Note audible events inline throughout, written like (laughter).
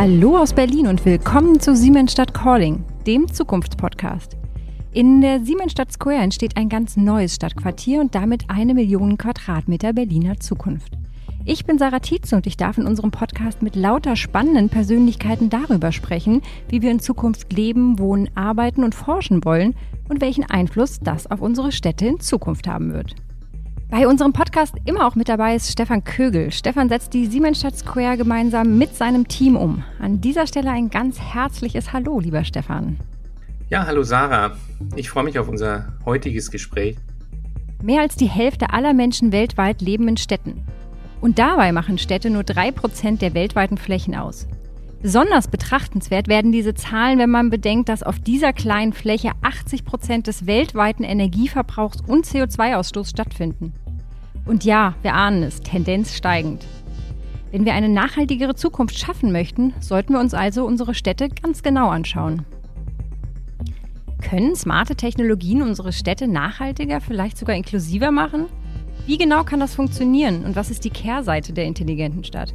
Hallo aus Berlin und willkommen zu Siemensstadt Calling, dem Zukunftspodcast. In der Siemensstadt Square entsteht ein ganz neues Stadtquartier und damit eine Million Quadratmeter Berliner Zukunft. Ich bin Sarah Tietze und ich darf in unserem Podcast mit lauter spannenden Persönlichkeiten darüber sprechen, wie wir in Zukunft leben, wohnen, arbeiten und forschen wollen und welchen Einfluss das auf unsere Städte in Zukunft haben wird. Bei unserem Podcast immer auch mit dabei ist Stefan Kögel. Stefan setzt die Siemensstadt Square gemeinsam mit seinem Team um. An dieser Stelle ein ganz herzliches Hallo, lieber Stefan. Ja, hallo Sarah. Ich freue mich auf unser heutiges Gespräch. Mehr als die Hälfte aller Menschen weltweit leben in Städten. Und dabei machen Städte nur 3% der weltweiten Flächen aus. Besonders betrachtenswert werden diese Zahlen, wenn man bedenkt, dass auf dieser kleinen Fläche 80 Prozent des weltweiten Energieverbrauchs und CO2-Ausstoß stattfinden. Und ja, wir ahnen es, Tendenz steigend. Wenn wir eine nachhaltigere Zukunft schaffen möchten, sollten wir uns also unsere Städte ganz genau anschauen. Können smarte Technologien unsere Städte nachhaltiger, vielleicht sogar inklusiver machen? Wie genau kann das funktionieren und was ist die Kehrseite der intelligenten Stadt?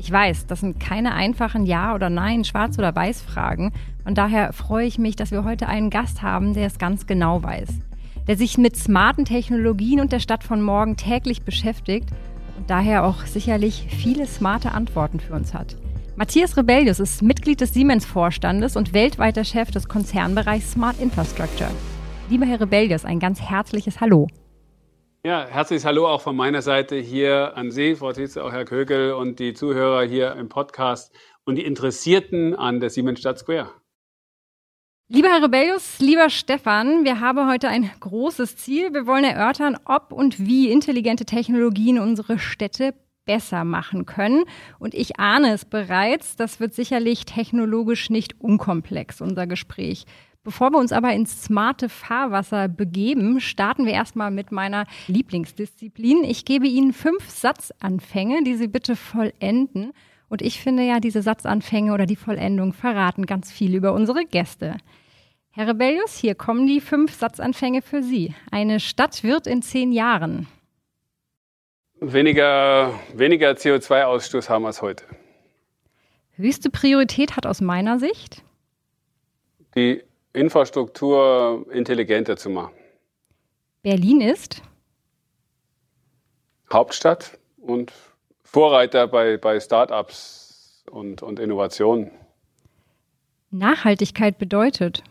Ich weiß, das sind keine einfachen Ja oder Nein, Schwarz oder Weiß Fragen. Und daher freue ich mich, dass wir heute einen Gast haben, der es ganz genau weiß. Der sich mit smarten Technologien und der Stadt von morgen täglich beschäftigt und daher auch sicherlich viele smarte Antworten für uns hat. Matthias Rebellius ist Mitglied des Siemens-Vorstandes und weltweiter Chef des Konzernbereichs Smart Infrastructure. Lieber Herr Rebellius, ein ganz herzliches Hallo. Ja, herzliches Hallo auch von meiner Seite hier an Sie, Frau Tietze, auch Herr Kögel und die Zuhörer hier im Podcast und die Interessierten an der Siemensstadt Square. Lieber Herr Rebellius, lieber Stefan, wir haben heute ein großes Ziel. Wir wollen erörtern, ob und wie intelligente Technologien unsere Städte besser machen können. Und ich ahne es bereits, das wird sicherlich technologisch nicht unkomplex, unser Gespräch. Bevor wir uns aber ins smarte Fahrwasser begeben, starten wir erstmal mit meiner Lieblingsdisziplin. Ich gebe Ihnen fünf Satzanfänge, die Sie bitte vollenden. Und ich finde ja, diese Satzanfänge oder die Vollendung verraten ganz viel über unsere Gäste. Herr Rebellius, hier kommen die fünf Satzanfänge für Sie. Eine Stadt wird in zehn Jahren. Weniger, weniger CO2-Ausstoß haben als heute. Höchste Priorität hat aus meiner Sicht die Infrastruktur intelligenter zu machen. Berlin ist Hauptstadt und Vorreiter bei, bei Start-ups und, und Innovationen. Nachhaltigkeit bedeutet?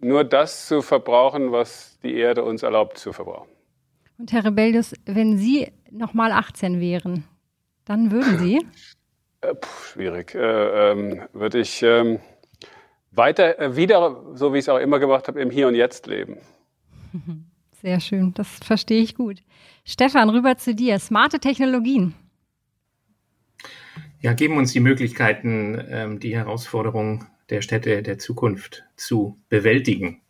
Nur das zu verbrauchen, was die Erde uns erlaubt zu verbrauchen. Und Herr Rebellius, wenn Sie nochmal 18 wären, dann würden Sie? Äh, puh, schwierig. Äh, ähm, würde ich ähm, weiter, äh, wieder, so wie ich es auch immer gemacht habe, im Hier und Jetzt leben. (laughs) Sehr schön, das verstehe ich gut. Stefan, rüber zu dir. Smarte Technologien. Ja, geben uns die Möglichkeiten, ähm, die Herausforderungen der Städte der Zukunft zu bewältigen.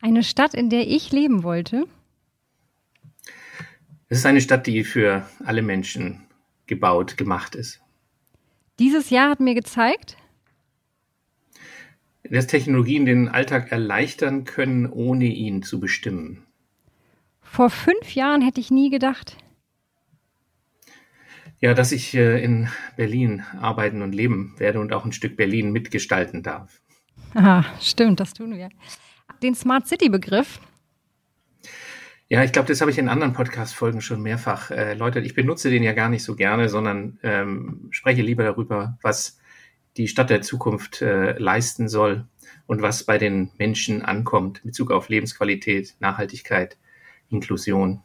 Eine Stadt, in der ich leben wollte? Es ist eine Stadt, die für alle Menschen gebaut, gemacht ist. Dieses Jahr hat mir gezeigt, dass Technologien den Alltag erleichtern können, ohne ihn zu bestimmen. Vor fünf Jahren hätte ich nie gedacht. Ja, dass ich äh, in Berlin arbeiten und leben werde und auch ein Stück Berlin mitgestalten darf. Aha, stimmt, das tun wir. Den Smart City-Begriff. Ja, ich glaube, das habe ich in anderen Podcast-Folgen schon mehrfach äh, erläutert. Ich benutze den ja gar nicht so gerne, sondern ähm, spreche lieber darüber, was die Stadt der Zukunft äh, leisten soll und was bei den Menschen ankommt in Bezug auf Lebensqualität, Nachhaltigkeit, Inklusion.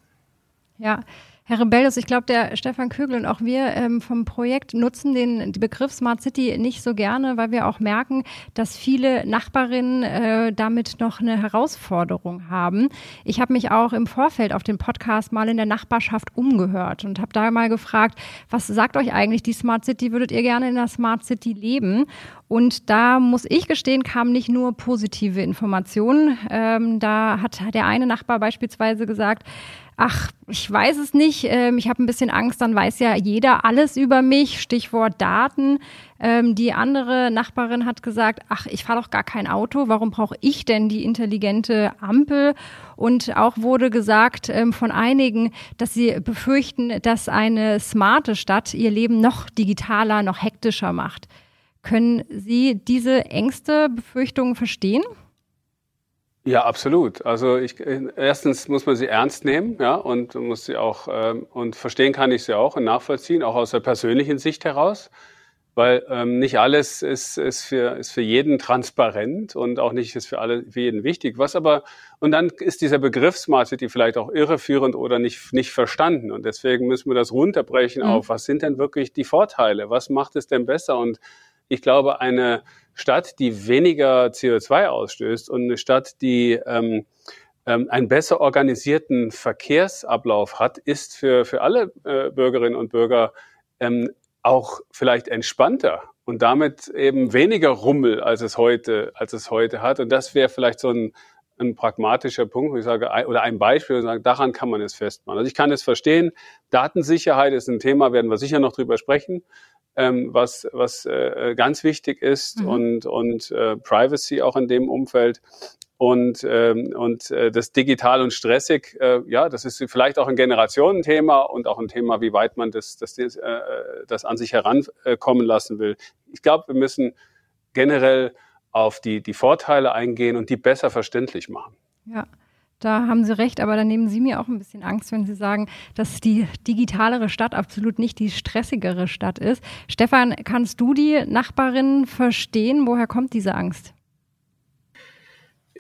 Ja, Herr Rebellius, ich glaube, der Stefan Kögel und auch wir ähm, vom Projekt nutzen den, den Begriff Smart City nicht so gerne, weil wir auch merken, dass viele Nachbarinnen äh, damit noch eine Herausforderung haben. Ich habe mich auch im Vorfeld auf den Podcast mal in der Nachbarschaft umgehört und habe da mal gefragt, was sagt euch eigentlich die Smart City? Würdet ihr gerne in der Smart City leben? Und da muss ich gestehen, kamen nicht nur positive Informationen. Ähm, da hat der eine Nachbar beispielsweise gesagt, ach, ich weiß es nicht, ähm, ich habe ein bisschen Angst, dann weiß ja jeder alles über mich, Stichwort Daten. Ähm, die andere Nachbarin hat gesagt, ach, ich fahre doch gar kein Auto, warum brauche ich denn die intelligente Ampel? Und auch wurde gesagt ähm, von einigen, dass sie befürchten, dass eine smarte Stadt ihr Leben noch digitaler, noch hektischer macht. Können Sie diese Ängste, Befürchtungen verstehen? Ja, absolut. Also ich, erstens muss man sie ernst nehmen, ja, und muss sie auch ähm, und verstehen kann ich sie auch und nachvollziehen, auch aus der persönlichen Sicht heraus, weil ähm, nicht alles ist, ist für ist für jeden transparent und auch nicht ist für alle für jeden wichtig. Was aber und dann ist dieser Begriff Smart City vielleicht auch irreführend oder nicht nicht verstanden und deswegen müssen wir das runterbrechen mhm. auf was sind denn wirklich die Vorteile? Was macht es denn besser? Und ich glaube eine Stadt, die weniger CO2 ausstößt und eine Stadt, die ähm, ähm, einen besser organisierten Verkehrsablauf hat, ist für, für alle äh, Bürgerinnen und Bürger ähm, auch vielleicht entspannter und damit eben weniger Rummel, als es heute, als es heute hat. Und das wäre vielleicht so ein, ein pragmatischer Punkt, wo ich sage, oder ein Beispiel, wo ich sage, daran kann man es festmachen. Also ich kann es verstehen. Datensicherheit ist ein Thema, werden wir sicher noch drüber sprechen ähm, was, was äh, ganz wichtig ist mhm. und, und äh, Privacy auch in dem Umfeld. Und, ähm, und äh, das digital und stressig, äh, ja, das ist vielleicht auch ein Generationenthema und auch ein Thema, wie weit man das, das, das, äh, das an sich herankommen lassen will. Ich glaube, wir müssen generell auf die, die Vorteile eingehen und die besser verständlich machen. Ja. Da haben Sie recht, aber dann nehmen Sie mir auch ein bisschen Angst, wenn Sie sagen, dass die digitalere Stadt absolut nicht die stressigere Stadt ist. Stefan, kannst du die Nachbarin verstehen? Woher kommt diese Angst?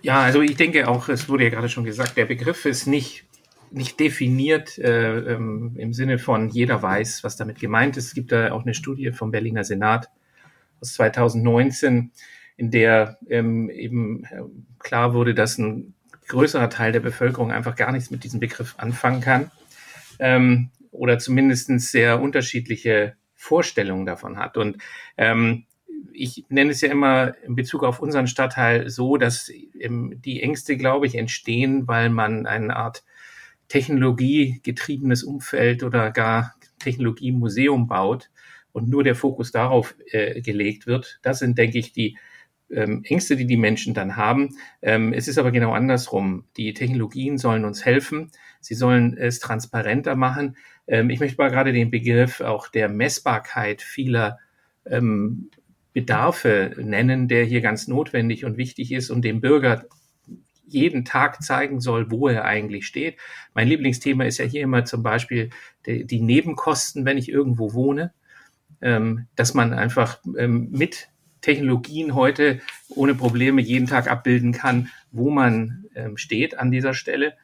Ja, also ich denke auch, es wurde ja gerade schon gesagt, der Begriff ist nicht, nicht definiert äh, ähm, im Sinne von jeder weiß, was damit gemeint ist. Es gibt da auch eine Studie vom Berliner Senat aus 2019, in der ähm, eben äh, klar wurde, dass ein größerer Teil der Bevölkerung einfach gar nichts mit diesem Begriff anfangen kann ähm, oder zumindest sehr unterschiedliche Vorstellungen davon hat. Und ähm, ich nenne es ja immer in Bezug auf unseren Stadtteil so, dass ähm, die Ängste, glaube ich, entstehen, weil man eine Art technologiegetriebenes Umfeld oder gar Technologiemuseum baut und nur der Fokus darauf äh, gelegt wird. Das sind, denke ich, die ähm, Ängste, die die Menschen dann haben. Ähm, es ist aber genau andersrum. Die Technologien sollen uns helfen. Sie sollen es transparenter machen. Ähm, ich möchte mal gerade den Begriff auch der Messbarkeit vieler ähm, Bedarfe nennen, der hier ganz notwendig und wichtig ist und dem Bürger jeden Tag zeigen soll, wo er eigentlich steht. Mein Lieblingsthema ist ja hier immer zum Beispiel die, die Nebenkosten, wenn ich irgendwo wohne, ähm, dass man einfach ähm, mit Technologien heute ohne Probleme jeden Tag abbilden kann, wo man ähm, steht an dieser Stelle.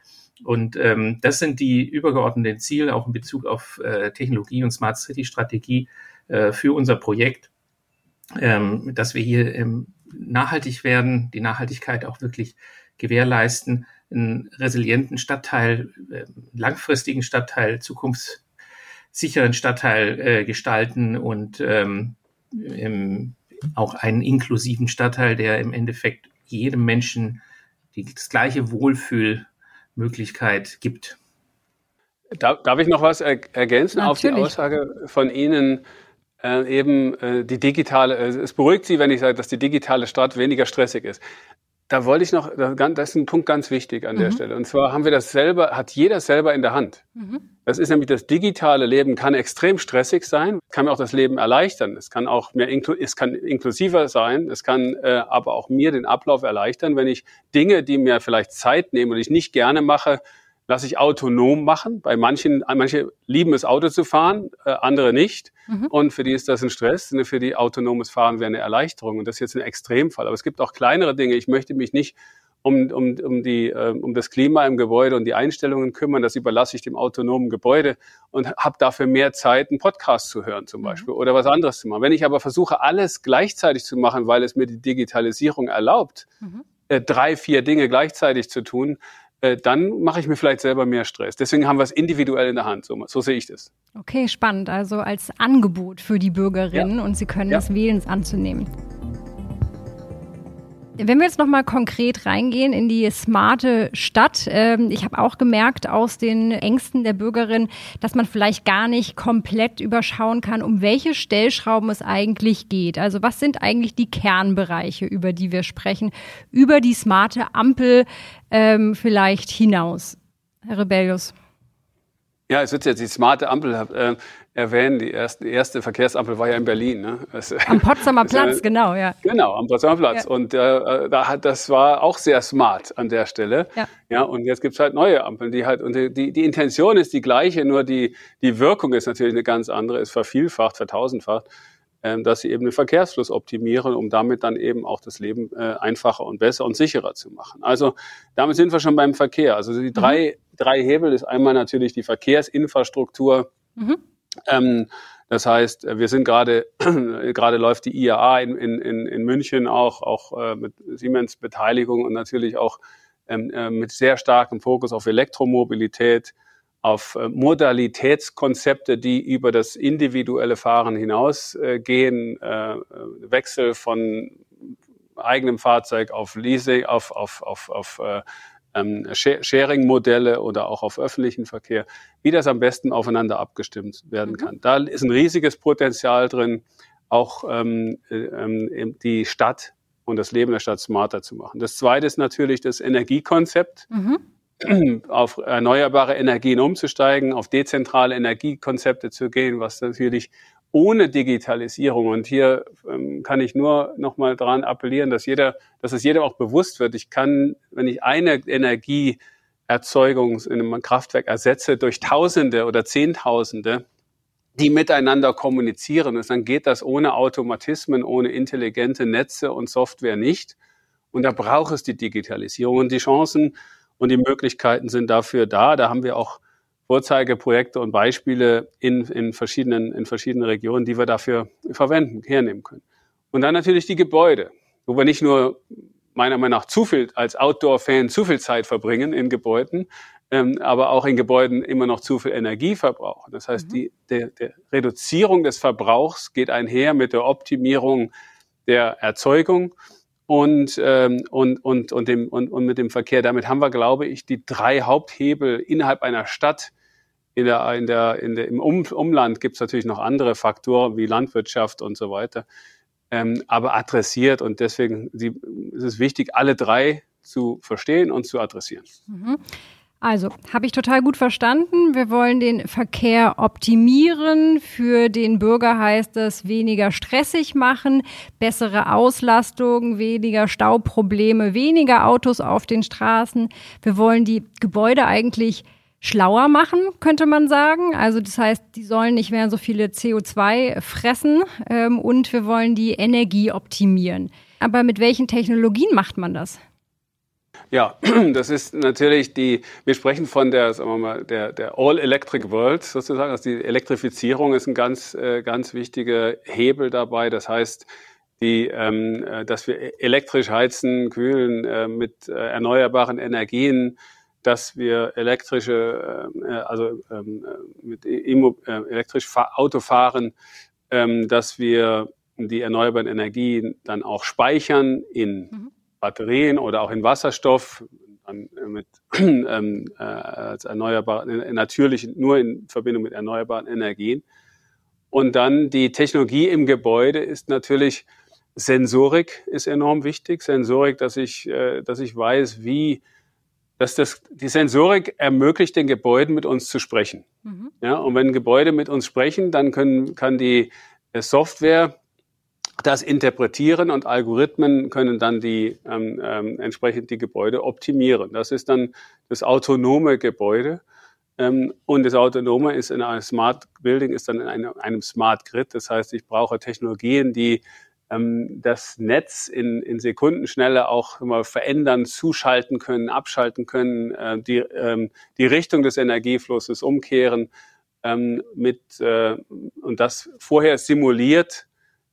Und ähm, das sind die übergeordneten Ziele auch in Bezug auf äh, Technologie und Smart City Strategie äh, für unser Projekt, ähm, dass wir hier ähm, nachhaltig werden, die Nachhaltigkeit auch wirklich gewährleisten, einen resilienten Stadtteil, äh, langfristigen Stadtteil, zukunftssicheren Stadtteil äh, gestalten und ähm, im, auch einen inklusiven Stadtteil, der im Endeffekt jedem Menschen die, das gleiche Wohlfühlmöglichkeit gibt. Darf, ich noch was ergänzen Natürlich. auf die Aussage von Ihnen? Äh, eben äh, die digitale, äh, es beruhigt Sie, wenn ich sage, dass die digitale Stadt weniger stressig ist. Da wollte ich noch, das ist ein Punkt ganz wichtig an mhm. der Stelle. Und zwar haben wir das selber, hat jeder selber in der Hand. Mhm. Das ist nämlich das digitale Leben kann extrem stressig sein, kann mir auch das Leben erleichtern. Es kann auch mehr, es kann inklusiver sein, es kann äh, aber auch mir den Ablauf erleichtern, wenn ich Dinge, die mir vielleicht Zeit nehmen und ich nicht gerne mache, lasse ich autonom machen. Bei manchen, manche lieben es, Auto zu fahren, äh, andere nicht. Mhm. Und für die ist das ein Stress. Für die autonomes Fahren wäre eine Erleichterung. Und das ist jetzt ein Extremfall. Aber es gibt auch kleinere Dinge. Ich möchte mich nicht um, um, um, die, äh, um das Klima im Gebäude und die Einstellungen kümmern. Das überlasse ich dem autonomen Gebäude und habe dafür mehr Zeit, einen Podcast zu hören zum mhm. Beispiel mhm. oder was anderes zu machen. Wenn ich aber versuche, alles gleichzeitig zu machen, weil es mir die Digitalisierung erlaubt, mhm. äh, drei, vier Dinge gleichzeitig zu tun, äh, dann mache ich mir vielleicht selber mehr Stress. Deswegen haben wir es individuell in der Hand. So, so sehe ich das. Okay, spannend. Also als Angebot für die Bürgerinnen ja. und sie können ja. es wählen, es anzunehmen. Wenn wir jetzt nochmal konkret reingehen in die smarte Stadt, ähm, ich habe auch gemerkt aus den Ängsten der Bürgerin, dass man vielleicht gar nicht komplett überschauen kann, um welche Stellschrauben es eigentlich geht. Also was sind eigentlich die Kernbereiche, über die wir sprechen, über die smarte Ampel ähm, vielleicht hinaus? Herr Rebellius. Ja, es wird jetzt die smarte Ampel äh, erwähnen. Die erste, erste Verkehrsampel war ja in Berlin. Ne? Das, am Potsdamer (laughs) Platz, äh, genau, ja. Genau, am Potsdamer Platz. Ja. Und äh, da hat, das war auch sehr smart an der Stelle. Ja. ja und jetzt gibt's halt neue Ampeln, die halt, und die, die Intention ist die gleiche, nur die, die Wirkung ist natürlich eine ganz andere, ist vervielfacht, vertausendfacht. Ähm, dass sie eben den Verkehrsfluss optimieren, um damit dann eben auch das Leben äh, einfacher und besser und sicherer zu machen. Also damit sind wir schon beim Verkehr. Also die drei, mhm. Drei Hebel ist einmal natürlich die Verkehrsinfrastruktur. Mhm. Ähm, das heißt, wir sind gerade, (clears throat) gerade läuft die IAA in, in, in München auch, auch äh, mit Siemens Beteiligung und natürlich auch ähm, äh, mit sehr starkem Fokus auf Elektromobilität auf äh, Modalitätskonzepte, die über das individuelle Fahren hinausgehen, Wechsel von eigenem Fahrzeug auf Leasing, auf, auf, auf, auf ähm, Sharing-Modelle oder auch auf öffentlichen Verkehr, wie das am besten aufeinander abgestimmt werden mhm. kann. Da ist ein riesiges Potenzial drin, auch ähm, ähm, die Stadt und das Leben der Stadt smarter zu machen. Das zweite ist natürlich das Energiekonzept. Mhm auf erneuerbare Energien umzusteigen, auf dezentrale Energiekonzepte zu gehen, was natürlich ohne Digitalisierung und hier ähm, kann ich nur noch mal daran appellieren, dass jeder, dass es jedem auch bewusst wird. Ich kann, wenn ich eine Energieerzeugung in einem Kraftwerk ersetze durch Tausende oder Zehntausende, die miteinander kommunizieren, dann geht das ohne Automatismen, ohne intelligente Netze und Software nicht. Und da braucht es die Digitalisierung und die Chancen und die Möglichkeiten sind dafür da. Da haben wir auch Vorzeigeprojekte und Beispiele in, in, verschiedenen, in verschiedenen Regionen, die wir dafür verwenden, hernehmen können. Und dann natürlich die Gebäude, wo wir nicht nur meiner Meinung nach zu viel als Outdoor-Fan zu viel Zeit verbringen in Gebäuden, ähm, aber auch in Gebäuden immer noch zu viel Energie verbrauchen. Das heißt, mhm. die der, der Reduzierung des Verbrauchs geht einher mit der Optimierung der Erzeugung und, ähm, und, und, und, dem, und, und mit dem Verkehr. Damit haben wir, glaube ich, die drei Haupthebel innerhalb einer Stadt. In der, in der, in der, Im um Umland gibt es natürlich noch andere Faktoren wie Landwirtschaft und so weiter, ähm, aber adressiert. Und deswegen die, ist es wichtig, alle drei zu verstehen und zu adressieren. Mhm. Also, habe ich total gut verstanden. Wir wollen den Verkehr optimieren. Für den Bürger heißt das weniger stressig machen, bessere Auslastung, weniger Stauprobleme, weniger Autos auf den Straßen. Wir wollen die Gebäude eigentlich schlauer machen, könnte man sagen. Also das heißt, die sollen nicht mehr so viele CO2 fressen ähm, und wir wollen die Energie optimieren. Aber mit welchen Technologien macht man das? Ja, (clears throat) das ist natürlich die, wir sprechen von der, sagen wir mal, der, der All-Electric World sozusagen. Also die Elektrifizierung ist ein ganz, äh, ganz wichtiger Hebel dabei. Das heißt, die, ähm, äh, dass wir elektrisch heizen, kühlen äh, mit äh, erneuerbaren Energien, dass wir elektrische, äh, also ähm, mit Immo, äh, elektrisch Auto fahren, ähm, dass wir die erneuerbaren Energien dann auch speichern in mhm Batterien oder auch in Wasserstoff dann mit (clears throat) ähm, äh, als erneuerbar, natürlich nur in Verbindung mit erneuerbaren Energien. Und dann die Technologie im Gebäude ist natürlich Sensorik ist enorm wichtig. Sensorik, dass ich, äh, dass ich weiß, wie, dass das, die Sensorik ermöglicht den Gebäuden mit uns zu sprechen. Mhm. Ja, und wenn Gebäude mit uns sprechen, dann können, kann die Software das interpretieren und Algorithmen können dann die ähm, ähm, entsprechend die Gebäude optimieren. Das ist dann das autonome Gebäude. Ähm, und das Autonome ist in einem Smart Building, ist dann in einem, einem Smart Grid. Das heißt, ich brauche Technologien, die das Netz in, in Sekundenschnelle auch immer verändern, zuschalten können, abschalten können, äh, die, ähm, die Richtung des Energieflusses umkehren ähm, mit, äh, und das vorher simuliert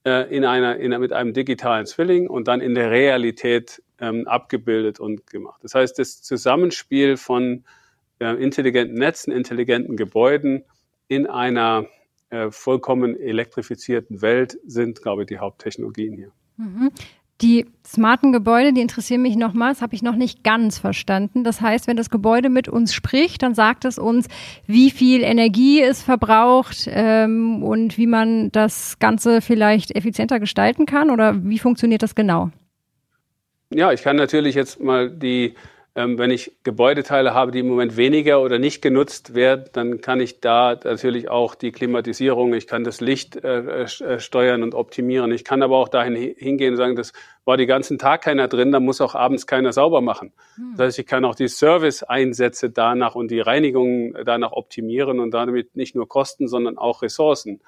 äh, in einer, in, mit einem digitalen Zwilling und dann in der Realität ähm, abgebildet und gemacht. Das heißt, das Zusammenspiel von intelligenten Netzen, intelligenten Gebäuden in einer äh, vollkommen elektrifizierten Welt sind, glaube ich, die Haupttechnologien hier. Mhm. Die smarten Gebäude, die interessieren mich nochmal, das habe ich noch nicht ganz verstanden. Das heißt, wenn das Gebäude mit uns spricht, dann sagt es uns, wie viel Energie es verbraucht ähm, und wie man das Ganze vielleicht effizienter gestalten kann oder wie funktioniert das genau? Ja, ich kann natürlich jetzt mal die wenn ich Gebäudeteile habe, die im Moment weniger oder nicht genutzt werden, dann kann ich da natürlich auch die Klimatisierung, ich kann das Licht äh, äh steuern und optimieren. Ich kann aber auch dahin hingehen und sagen, das war den ganzen Tag keiner drin, dann muss auch abends keiner sauber machen. Hm. Das heißt, ich kann auch die Service-Einsätze danach und die Reinigung danach optimieren und damit nicht nur Kosten, sondern auch Ressourcen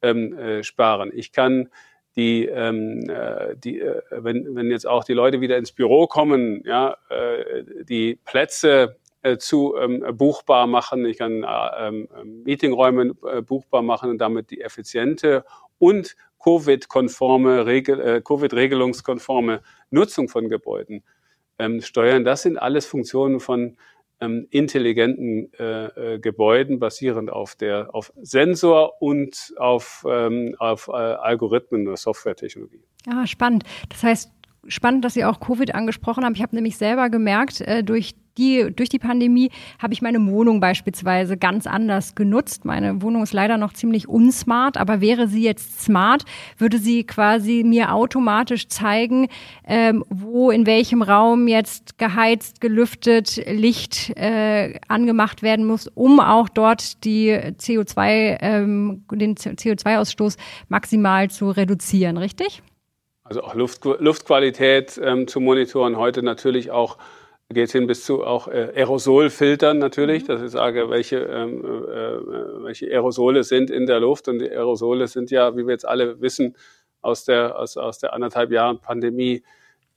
ähm, äh, sparen. Ich kann die, ähm, äh, die äh, wenn, wenn jetzt auch die Leute wieder ins Büro kommen, ja, äh, die Plätze äh, zu ähm, buchbar machen. Ich kann äh, ähm, Meetingräume äh, buchbar machen und damit die effiziente und Covid-konforme, Regel, äh, Covid-regelungskonforme Nutzung von Gebäuden ähm, steuern. Das sind alles Funktionen von ähm, intelligenten äh, äh, Gebäuden basierend auf der auf Sensor und auf, ähm, auf äh, Algorithmen oder Softwaretechnologie. Ah, spannend. Das heißt, spannend, dass Sie auch Covid angesprochen haben. Ich habe nämlich selber gemerkt, äh, durch die, durch die Pandemie habe ich meine Wohnung beispielsweise ganz anders genutzt. Meine Wohnung ist leider noch ziemlich unsmart, aber wäre sie jetzt smart, würde sie quasi mir automatisch zeigen, ähm, wo in welchem Raum jetzt geheizt, gelüftet, Licht äh, angemacht werden muss, um auch dort die CO2, ähm, den CO2-Ausstoß maximal zu reduzieren, richtig? Also auch Luft, Luftqualität ähm, zu monitoren, heute natürlich auch geht hin bis zu auch äh, Aerosolfiltern natürlich, mhm. dass ich sage, welche, ähm, äh, welche Aerosole sind in der Luft. Und die Aerosole sind ja, wie wir jetzt alle wissen, aus der, aus, aus der anderthalb Jahren Pandemie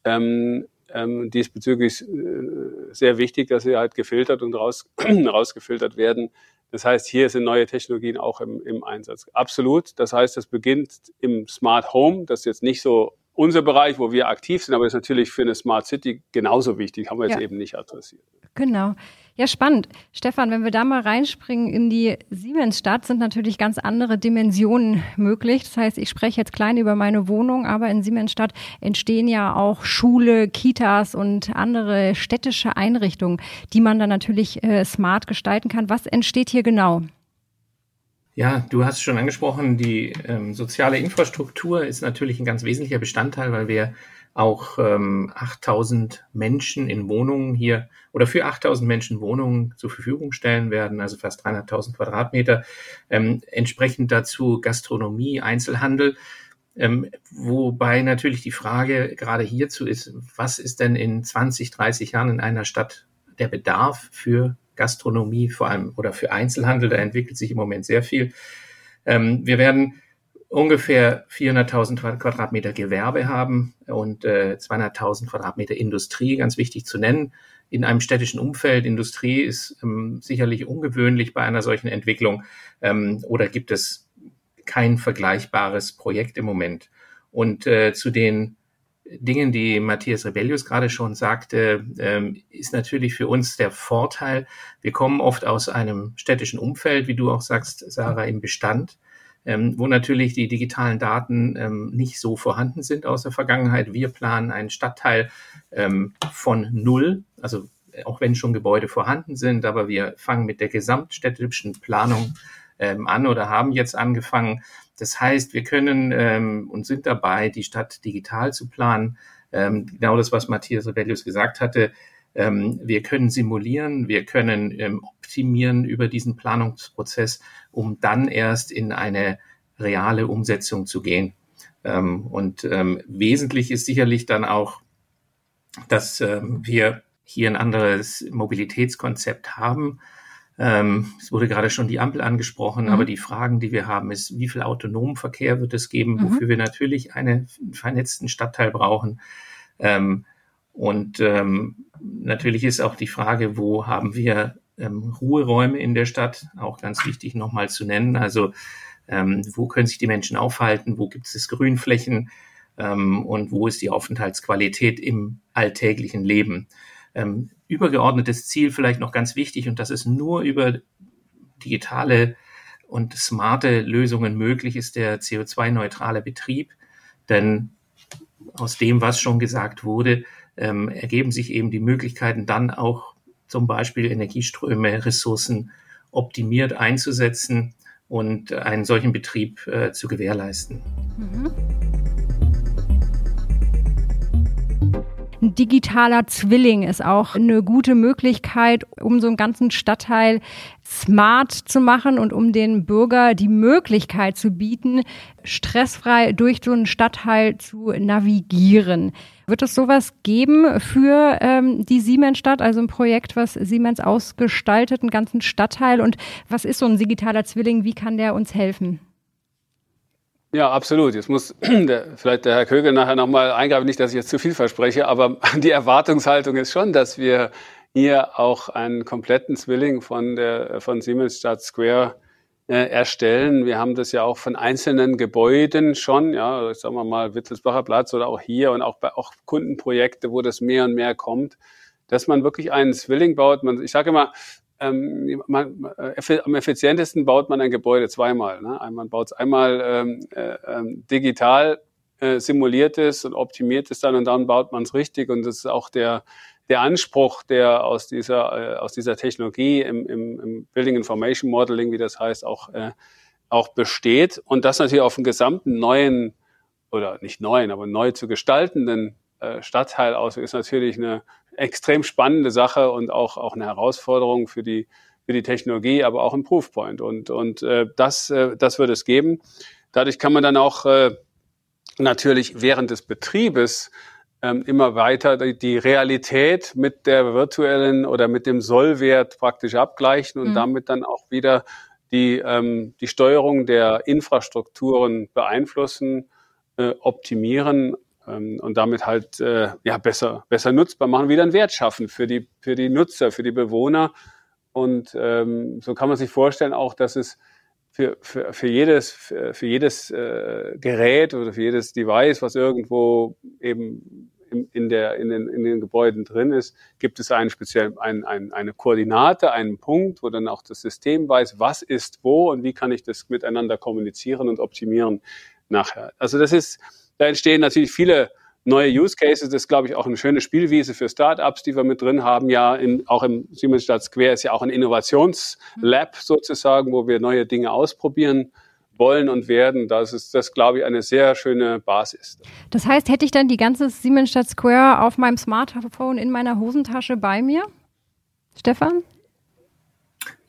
ähm, ähm, diesbezüglich äh, sehr wichtig, dass sie halt gefiltert und raus, (clears throat) rausgefiltert werden. Das heißt, hier sind neue Technologien auch im, im Einsatz. Absolut. Das heißt, das beginnt im Smart Home. Das jetzt nicht so unser Bereich, wo wir aktiv sind, aber ist natürlich für eine Smart City genauso wichtig, haben wir jetzt ja. eben nicht adressiert. Genau. Ja, spannend. Stefan, wenn wir da mal reinspringen in die Siemensstadt, sind natürlich ganz andere Dimensionen möglich. Das heißt, ich spreche jetzt klein über meine Wohnung, aber in Siemensstadt entstehen ja auch Schule, Kitas und andere städtische Einrichtungen, die man dann natürlich äh, smart gestalten kann. Was entsteht hier genau? Ja, du hast schon angesprochen, die ähm, soziale Infrastruktur ist natürlich ein ganz wesentlicher Bestandteil, weil wir auch ähm, 8000 Menschen in Wohnungen hier oder für 8000 Menschen Wohnungen zur Verfügung stellen werden, also fast 300.000 Quadratmeter. Ähm, entsprechend dazu Gastronomie, Einzelhandel. Ähm, wobei natürlich die Frage gerade hierzu ist, was ist denn in 20, 30 Jahren in einer Stadt der Bedarf für Gastronomie vor allem oder für Einzelhandel, da entwickelt sich im Moment sehr viel. Ähm, wir werden ungefähr 400.000 Quadratmeter Gewerbe haben und äh, 200.000 Quadratmeter Industrie, ganz wichtig zu nennen. In einem städtischen Umfeld, Industrie ist ähm, sicherlich ungewöhnlich bei einer solchen Entwicklung ähm, oder gibt es kein vergleichbares Projekt im Moment. Und äh, zu den Dingen, die Matthias Rebellius gerade schon sagte, ähm, ist natürlich für uns der Vorteil. Wir kommen oft aus einem städtischen Umfeld, wie du auch sagst, Sarah, im Bestand, ähm, wo natürlich die digitalen Daten ähm, nicht so vorhanden sind aus der Vergangenheit. Wir planen einen Stadtteil von null, also auch wenn schon Gebäude vorhanden sind, aber wir fangen mit der gesamtstädtischen Planung an oder haben jetzt angefangen das heißt, wir können ähm, und sind dabei, die Stadt digital zu planen. Ähm, genau das, was Matthias Rebellius gesagt hatte. Ähm, wir können simulieren, wir können ähm, optimieren über diesen Planungsprozess, um dann erst in eine reale Umsetzung zu gehen. Ähm, und ähm, wesentlich ist sicherlich dann auch, dass ähm, wir hier ein anderes Mobilitätskonzept haben ähm, es wurde gerade schon die Ampel angesprochen, mhm. aber die Fragen, die wir haben, ist, wie viel autonomen Verkehr wird es geben, mhm. wofür wir natürlich einen vernetzten Stadtteil brauchen. Ähm, und ähm, natürlich ist auch die Frage, wo haben wir ähm, Ruheräume in der Stadt, auch ganz wichtig nochmal zu nennen. Also ähm, wo können sich die Menschen aufhalten, wo gibt es Grünflächen ähm, und wo ist die Aufenthaltsqualität im alltäglichen Leben. Ähm, übergeordnetes Ziel vielleicht noch ganz wichtig und das ist nur über digitale und smarte Lösungen möglich ist der CO2-neutrale Betrieb. Denn aus dem, was schon gesagt wurde, ähm, ergeben sich eben die Möglichkeiten, dann auch zum Beispiel Energieströme, Ressourcen optimiert einzusetzen und einen solchen Betrieb äh, zu gewährleisten. Mhm. Ein digitaler Zwilling ist auch eine gute Möglichkeit, um so einen ganzen Stadtteil smart zu machen und um den Bürger die Möglichkeit zu bieten, stressfrei durch so einen Stadtteil zu navigieren. Wird es sowas geben für ähm, die Siemensstadt, also ein Projekt, was Siemens ausgestaltet, einen ganzen Stadtteil? Und was ist so ein digitaler Zwilling? Wie kann der uns helfen? Ja, absolut. Jetzt muss (clears throat) der, vielleicht der Herr Kögel nachher nochmal eingreifen, nicht, dass ich jetzt zu viel verspreche, aber (laughs) die Erwartungshaltung ist schon, dass wir hier auch einen kompletten Zwilling von der von Siemens Stadt Square äh, erstellen. Wir haben das ja auch von einzelnen Gebäuden schon, ja, sagen wir mal Wittelsbacher Platz oder auch hier und auch bei auch Kundenprojekte, wo das mehr und mehr kommt, dass man wirklich einen Zwilling baut. Man, ich sage immer, ähm, man, äh, am effizientesten baut man ein Gebäude zweimal. Ne? Man baut es einmal ähm, äh, ähm, digital äh, simuliertes und optimiertes dann und dann baut man es richtig und das ist auch der der Anspruch, der aus dieser äh, aus dieser Technologie im, im, im Building Information Modeling, wie das heißt, auch äh, auch besteht und das natürlich auf einen gesamten neuen oder nicht neuen, aber neu zu gestaltenden äh, Stadtteil aus ist natürlich eine extrem spannende Sache und auch, auch eine Herausforderung für die, für die Technologie, aber auch ein Proofpoint. Und, und äh, das, äh, das wird es geben. Dadurch kann man dann auch äh, natürlich während des Betriebes ähm, immer weiter die, die Realität mit der virtuellen oder mit dem Sollwert praktisch abgleichen und mhm. damit dann auch wieder die, ähm, die Steuerung der Infrastrukturen beeinflussen, äh, optimieren ähm, und damit halt äh, ja besser besser nutzbar machen, wieder einen Wert schaffen für die für die Nutzer, für die Bewohner und ähm, so kann man sich vorstellen auch, dass es für, für, für jedes, für, für jedes äh, Gerät oder für jedes Device, was irgendwo eben in, in, der, in, den, in den Gebäuden drin ist, gibt es einen speziellen, ein, ein, eine Koordinate, einen Punkt, wo dann auch das System weiß, was ist wo und wie kann ich das miteinander kommunizieren und optimieren nachher. Also das ist, da entstehen natürlich viele neue Use Cases. Das ist, glaube ich, auch eine schöne Spielwiese für Startups, die wir mit drin haben. Ja, in, auch im Siemensstadt Square ist ja auch ein Innovationslab sozusagen, wo wir neue Dinge ausprobieren wollen und werden. Das ist, das glaube ich, eine sehr schöne Basis. Das heißt, hätte ich dann die ganze Siemensstadt Square auf meinem Smartphone in meiner Hosentasche bei mir? Stefan?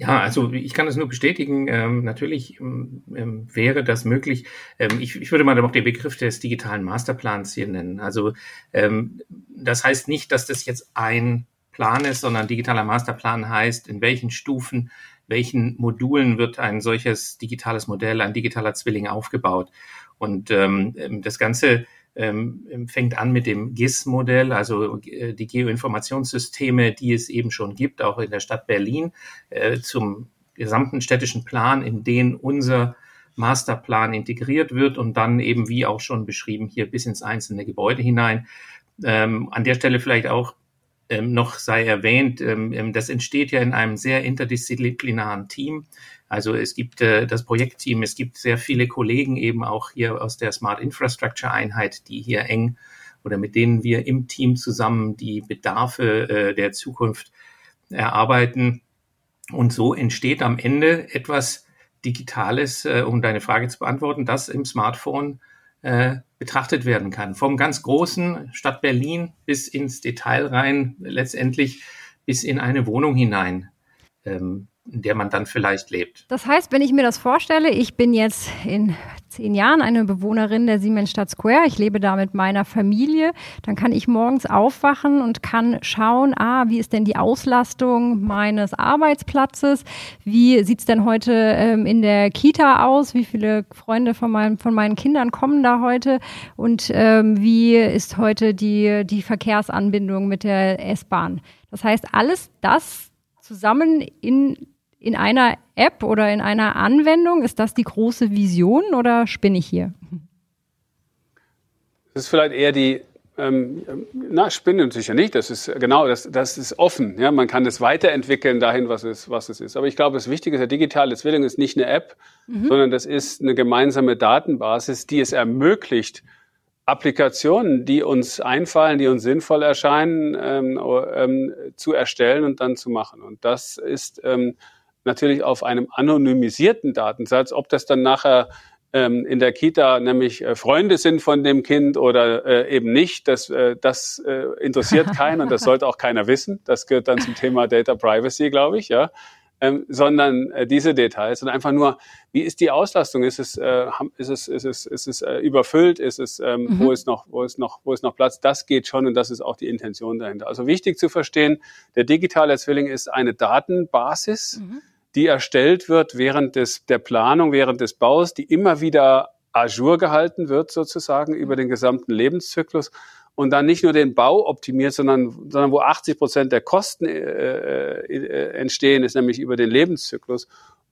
Ja, also ich kann es nur bestätigen. Ähm, natürlich ähm, ähm, wäre das möglich. Ähm, ich, ich würde mal auch den Begriff des digitalen Masterplans hier nennen. Also ähm, das heißt nicht, dass das jetzt ein Plan ist, sondern digitaler Masterplan heißt, in welchen Stufen, welchen Modulen wird ein solches digitales Modell, ein digitaler Zwilling aufgebaut. Und ähm, das Ganze ähm, fängt an mit dem GIS-Modell, also äh, die Geoinformationssysteme, die es eben schon gibt, auch in der Stadt Berlin, äh, zum gesamten städtischen Plan, in den unser Masterplan integriert wird und dann eben, wie auch schon beschrieben, hier bis ins einzelne Gebäude hinein. Ähm, an der Stelle vielleicht auch ähm, noch sei erwähnt, ähm, ähm das entsteht ja in einem sehr interdisziplinaren Team. Also es gibt äh, das Projektteam, es gibt sehr viele Kollegen eben auch hier aus der Smart Infrastructure Einheit, die hier eng oder mit denen wir im Team zusammen die Bedarfe äh, der Zukunft erarbeiten. Und so entsteht am Ende etwas Digitales, äh, um deine Frage zu beantworten, das im Smartphone äh, betrachtet werden kann. Vom ganz großen Stadt Berlin bis ins Detail rein, letztendlich bis in eine Wohnung hinein. Ähm, in der man dann vielleicht lebt. Das heißt, wenn ich mir das vorstelle, ich bin jetzt in zehn Jahren eine Bewohnerin der Siemensstadt Square, ich lebe da mit meiner Familie, dann kann ich morgens aufwachen und kann schauen, ah, wie ist denn die Auslastung meines Arbeitsplatzes, wie sieht es denn heute ähm, in der Kita aus, wie viele Freunde von, mein, von meinen Kindern kommen da heute? Und ähm, wie ist heute die, die Verkehrsanbindung mit der S-Bahn. Das heißt, alles das zusammen in in einer App oder in einer Anwendung? Ist das die große Vision oder spinne ich hier? Das ist vielleicht eher die, ähm, na, spinne sicher nicht. Das ist genau, das, das ist offen. Ja, man kann das weiterentwickeln dahin, was es, was es ist. Aber ich glaube, das Wichtige ist, der digitale Zwilling ist nicht eine App, mhm. sondern das ist eine gemeinsame Datenbasis, die es ermöglicht, Applikationen, die uns einfallen, die uns sinnvoll erscheinen, ähm, ähm, zu erstellen und dann zu machen. Und das ist ähm, natürlich auf einem anonymisierten Datensatz, ob das dann nachher ähm, in der Kita nämlich äh, Freunde sind von dem Kind oder äh, eben nicht, das, äh, das äh, interessiert keinen und das sollte auch keiner wissen. Das gehört dann zum Thema Data Privacy, glaube ich, ja. Ähm, sondern äh, diese Details und einfach nur, wie ist die Auslastung? Ist es, äh, ist es, ist es, ist es äh, überfüllt? Ist es, ähm, mhm. wo ist noch, wo ist noch, wo ist noch Platz? Das geht schon und das ist auch die Intention dahinter. Also wichtig zu verstehen, der digitale Zwilling ist eine Datenbasis. Mhm die erstellt wird während des, der Planung, während des Baus, die immer wieder ajour gehalten wird sozusagen über den gesamten Lebenszyklus und dann nicht nur den Bau optimiert, sondern, sondern wo 80 Prozent der Kosten äh, äh, entstehen, ist nämlich über den Lebenszyklus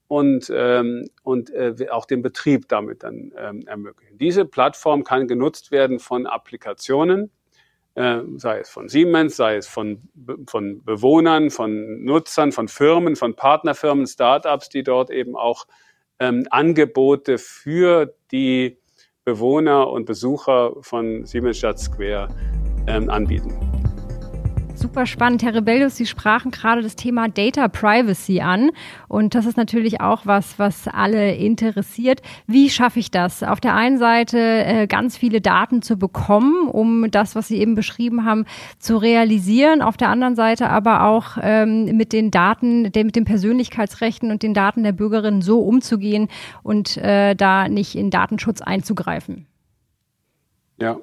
und, ähm, und äh, auch den Betrieb damit dann ähm, ermöglichen. Diese Plattform kann genutzt werden von Applikationen, äh, sei es von Siemens, sei es von, von Bewohnern, von Nutzern, von Firmen, von Partnerfirmen, Startups, die dort eben auch ähm, Angebote für die Bewohner und Besucher von Siemens Stadt Square ähm, anbieten. Super spannend. Herr Rebellius, Sie sprachen gerade das Thema Data Privacy an. Und das ist natürlich auch was, was alle interessiert. Wie schaffe ich das? Auf der einen Seite äh, ganz viele Daten zu bekommen, um das, was Sie eben beschrieben haben, zu realisieren. Auf der anderen Seite aber auch ähm, mit den Daten, der, mit den Persönlichkeitsrechten und den Daten der Bürgerinnen so umzugehen und äh, da nicht in Datenschutz einzugreifen. Ja,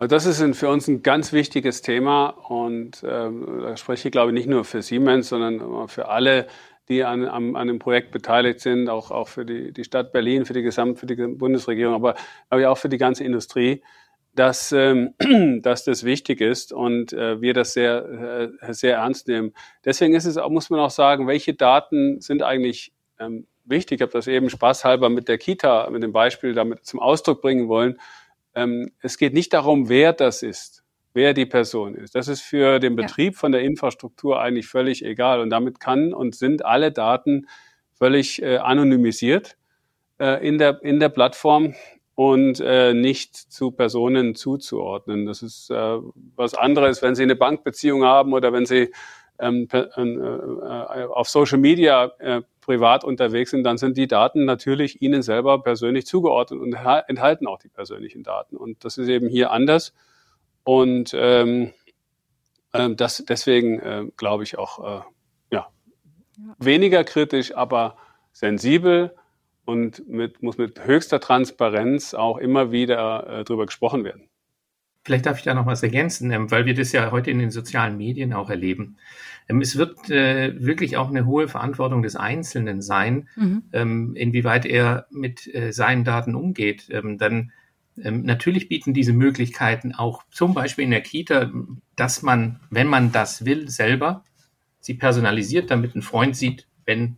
also das ist für uns ein ganz wichtiges Thema und ähm, da spreche ich glaube ich nicht nur für Siemens, sondern für alle, die an, an, an dem Projekt beteiligt sind, auch, auch für die, die Stadt Berlin, für die Gesamt, für die Bundesregierung, aber, aber auch für die ganze Industrie, dass, ähm, (clears throat) dass das wichtig ist und äh, wir das sehr, äh, sehr ernst nehmen. Deswegen ist es, muss man auch sagen, welche Daten sind eigentlich ähm, wichtig. Ich habe das eben spaßhalber mit der Kita, mit dem Beispiel damit zum Ausdruck bringen wollen ähm, es geht nicht darum, wer das ist, wer die Person ist. Das ist für den Betrieb ja. von der Infrastruktur eigentlich völlig egal. Und damit kann und sind alle Daten völlig äh, anonymisiert äh, in, der, in der Plattform und äh, nicht zu Personen zuzuordnen. Das ist äh, was anderes, wenn Sie eine Bankbeziehung haben oder wenn Sie ähm, äh, äh, auf Social Media äh, privat unterwegs sind, dann sind die Daten natürlich Ihnen selber persönlich zugeordnet und enthalten auch die persönlichen Daten. Und das ist eben hier anders. Und ähm, äh, das deswegen äh, glaube ich auch äh, ja, weniger kritisch, aber sensibel und mit, muss mit höchster Transparenz auch immer wieder äh, drüber gesprochen werden. Vielleicht darf ich da noch was ergänzen, ähm, weil wir das ja heute in den sozialen Medien auch erleben. Ähm, es wird äh, wirklich auch eine hohe Verantwortung des Einzelnen sein, mhm. ähm, inwieweit er mit äh, seinen Daten umgeht. Dann natürlich bieten diese Möglichkeiten auch zum Beispiel in der Kita, dass man, wenn man das will, selber sie personalisiert, damit ein Freund sieht, wenn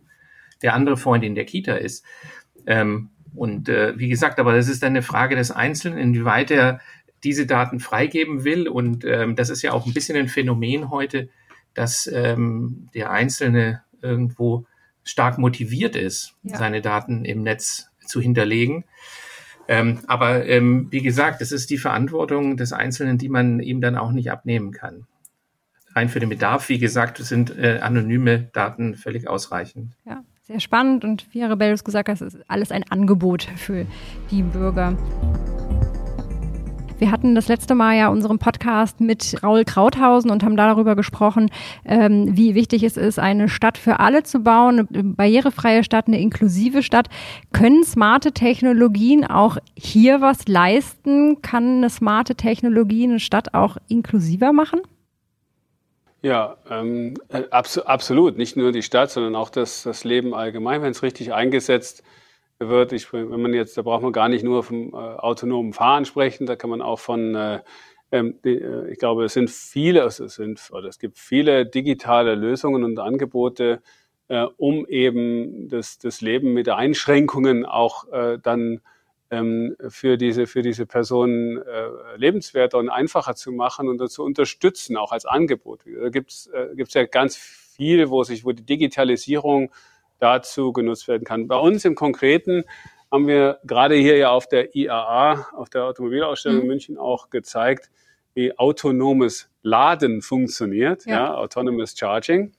der andere Freund in der Kita ist. Und äh, wie gesagt, aber das ist dann eine Frage des Einzelnen, inwieweit er diese Daten freigeben will. Und ähm, das ist ja auch ein bisschen ein Phänomen heute, dass ähm, der Einzelne irgendwo stark motiviert ist, ja. seine Daten im Netz zu hinterlegen. Ähm, aber ähm, wie gesagt, es ist die Verantwortung des Einzelnen, die man ihm dann auch nicht abnehmen kann. Rein für den Bedarf, wie gesagt, sind äh, anonyme Daten völlig ausreichend. Ja, sehr spannend und wie Herr Rebellus gesagt hat, es ist alles ein Angebot für die Bürger. Wir hatten das letzte Mal ja unseren Podcast mit Raul Krauthausen und haben da darüber gesprochen, ähm, wie wichtig es ist, eine Stadt für alle zu bauen, eine barrierefreie Stadt, eine inklusive Stadt. Können smarte Technologien auch hier was leisten? Kann eine smarte Technologie eine Stadt auch inklusiver machen? Ja, ähm, äh, abs absolut. Nicht nur die Stadt, sondern auch das, das Leben allgemein, wenn es richtig eingesetzt wird. Ich, wenn man jetzt, da braucht man gar nicht nur vom äh, autonomen Fahren sprechen, da kann man auch von, äh, ähm, äh, ich glaube, es sind viele, es sind, oder es gibt viele digitale Lösungen und Angebote, äh, um eben das, das Leben mit Einschränkungen auch äh, dann ähm, für diese, für diese Personen äh, lebenswerter und einfacher zu machen und zu unterstützen, auch als Angebot. Da gibt es äh, gibt's ja ganz viel, wo sich, wo die Digitalisierung dazu genutzt werden kann. Bei uns im Konkreten haben wir gerade hier ja auf der IAA, auf der Automobilausstellung mhm. in München auch gezeigt, wie autonomes Laden funktioniert, ja, ja Autonomous Charging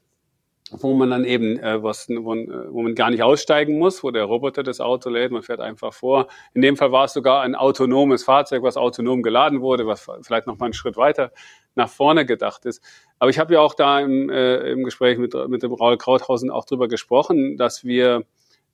wo man dann eben äh, was, wo, wo man gar nicht aussteigen muss, wo der Roboter das Auto lädt, man fährt einfach vor. In dem Fall war es sogar ein autonomes Fahrzeug, was autonom geladen wurde, was vielleicht noch mal einen Schritt weiter nach vorne gedacht ist. Aber ich habe ja auch da im, äh, im Gespräch mit, mit dem Raul Krauthausen auch drüber gesprochen, dass wir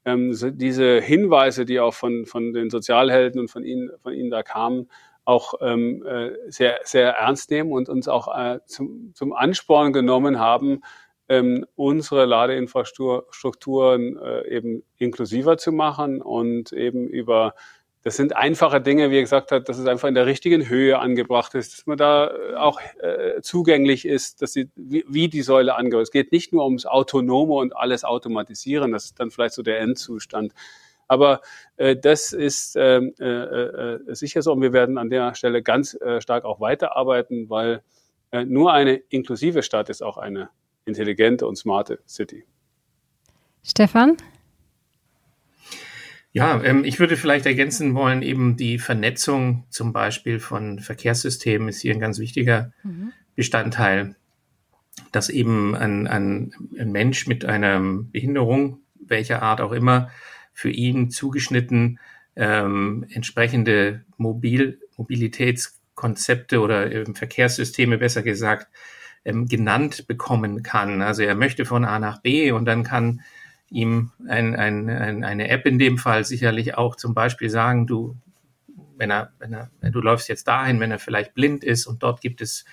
ähm, diese Hinweise, die auch von, von den Sozialhelden und von ihnen, von ihnen da kamen, auch ähm, äh, sehr, sehr ernst nehmen und uns auch äh, zum, zum Ansporn genommen haben, ähm, unsere Ladeinfrastrukturen äh, eben inklusiver zu machen und eben über das sind einfache Dinge, wie er gesagt hat, dass es einfach in der richtigen Höhe angebracht ist, dass man da äh, auch äh, zugänglich ist, dass sie, wie, wie die Säule angebracht. Es geht nicht nur ums Autonome und alles automatisieren, das ist dann vielleicht so der Endzustand. Aber äh, das ist ähm, äh, äh, sicher so und wir werden an der Stelle ganz äh, stark auch weiterarbeiten, weil äh, nur eine inklusive Stadt ist auch eine intelligente und smarte City. Stefan? Ja, ähm, ich würde vielleicht ergänzen wollen, eben die Vernetzung zum Beispiel von Verkehrssystemen ist hier ein ganz wichtiger mhm. Bestandteil, dass eben ein, ein, ein Mensch mit einer Behinderung, welcher Art auch immer, für ihn zugeschnitten ähm, entsprechende Mobil Mobilitätskonzepte oder ähm, Verkehrssysteme, besser gesagt, ähm, genannt bekommen kann. Also er möchte von A nach B und dann kann ihm ein, ein, ein, eine App in dem Fall sicherlich auch zum Beispiel sagen, du, wenn er, wenn er, du läufst jetzt dahin, wenn er vielleicht blind ist und dort gibt es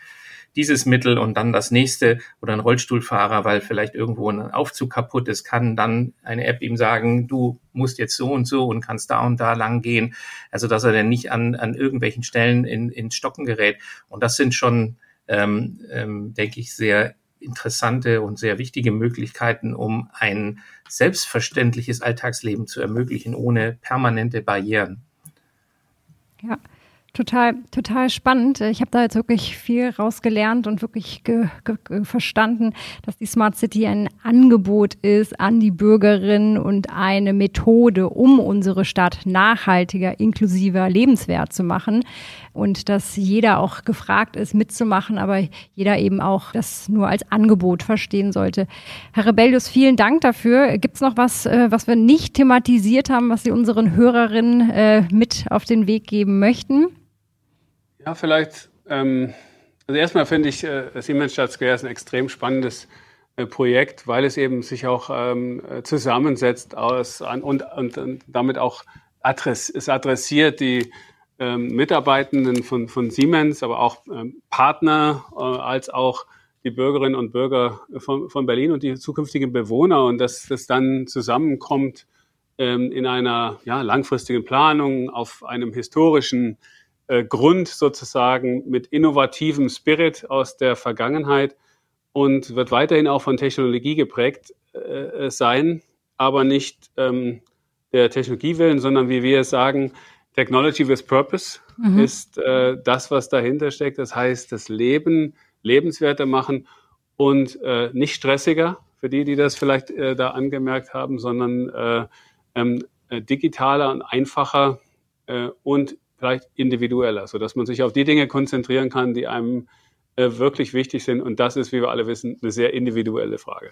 dieses Mittel und dann das nächste oder ein Rollstuhlfahrer, weil vielleicht irgendwo ein Aufzug kaputt ist, kann dann eine App ihm sagen, du musst jetzt so und so und kannst da und da lang gehen. Also dass er dann nicht an, an irgendwelchen Stellen in, ins Stocken gerät. Und das sind schon ähm, ähm, denke ich, sehr interessante und sehr wichtige Möglichkeiten, um ein selbstverständliches Alltagsleben zu ermöglichen, ohne permanente Barrieren. Ja, Total, total spannend. Ich habe da jetzt wirklich viel rausgelernt und wirklich ge, ge, verstanden, dass die Smart City ein Angebot ist an die Bürgerinnen und eine Methode, um unsere Stadt nachhaltiger, inklusiver, lebenswert zu machen. Und dass jeder auch gefragt ist, mitzumachen, aber jeder eben auch das nur als Angebot verstehen sollte. Herr Rebellius, vielen Dank dafür. Gibt es noch was, äh, was wir nicht thematisiert haben, was Sie unseren Hörerinnen äh, mit auf den Weg geben möchten? Ja, vielleicht, ähm, also erstmal finde ich, äh, Siemens Stadt Square ist ein extrem spannendes äh, Projekt, weil es eben sich auch ähm, zusammensetzt aus an, und, und, und damit auch adress, es adressiert die ähm, Mitarbeitenden von, von Siemens, aber auch ähm, Partner äh, als auch die Bürgerinnen und Bürger von, von Berlin und die zukünftigen Bewohner. Und dass das dann zusammenkommt ähm, in einer ja, langfristigen Planung auf einem historischen äh, Grund sozusagen mit innovativem Spirit aus der Vergangenheit und wird weiterhin auch von Technologie geprägt äh, sein, aber nicht ähm, der Technologie willen, sondern wie wir sagen, Technology with Purpose mhm. ist äh, das, was dahinter steckt. Das heißt, das Leben lebenswerter machen und äh, nicht stressiger, für die, die das vielleicht äh, da angemerkt haben, sondern äh, ähm, äh, digitaler und einfacher äh, und vielleicht individueller, sodass man sich auf die Dinge konzentrieren kann, die einem äh, wirklich wichtig sind. Und das ist, wie wir alle wissen, eine sehr individuelle Frage.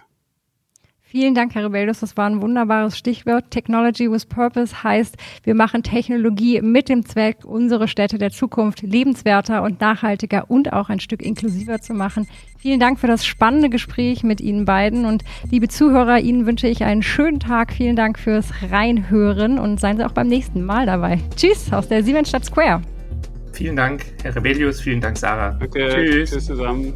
Vielen Dank, Herr Rebellius. Das war ein wunderbares Stichwort. Technology with Purpose heißt, wir machen Technologie mit dem Zweck, unsere Städte der Zukunft lebenswerter und nachhaltiger und auch ein Stück inklusiver zu machen. Vielen Dank für das spannende Gespräch mit Ihnen beiden und liebe Zuhörer, Ihnen wünsche ich einen schönen Tag. Vielen Dank fürs Reinhören und seien Sie auch beim nächsten Mal dabei. Tschüss aus der Siemensstadt Square. Vielen Dank, Herr Rebellius. Vielen Dank, Sarah. Danke. Tschüss. Tschüss zusammen.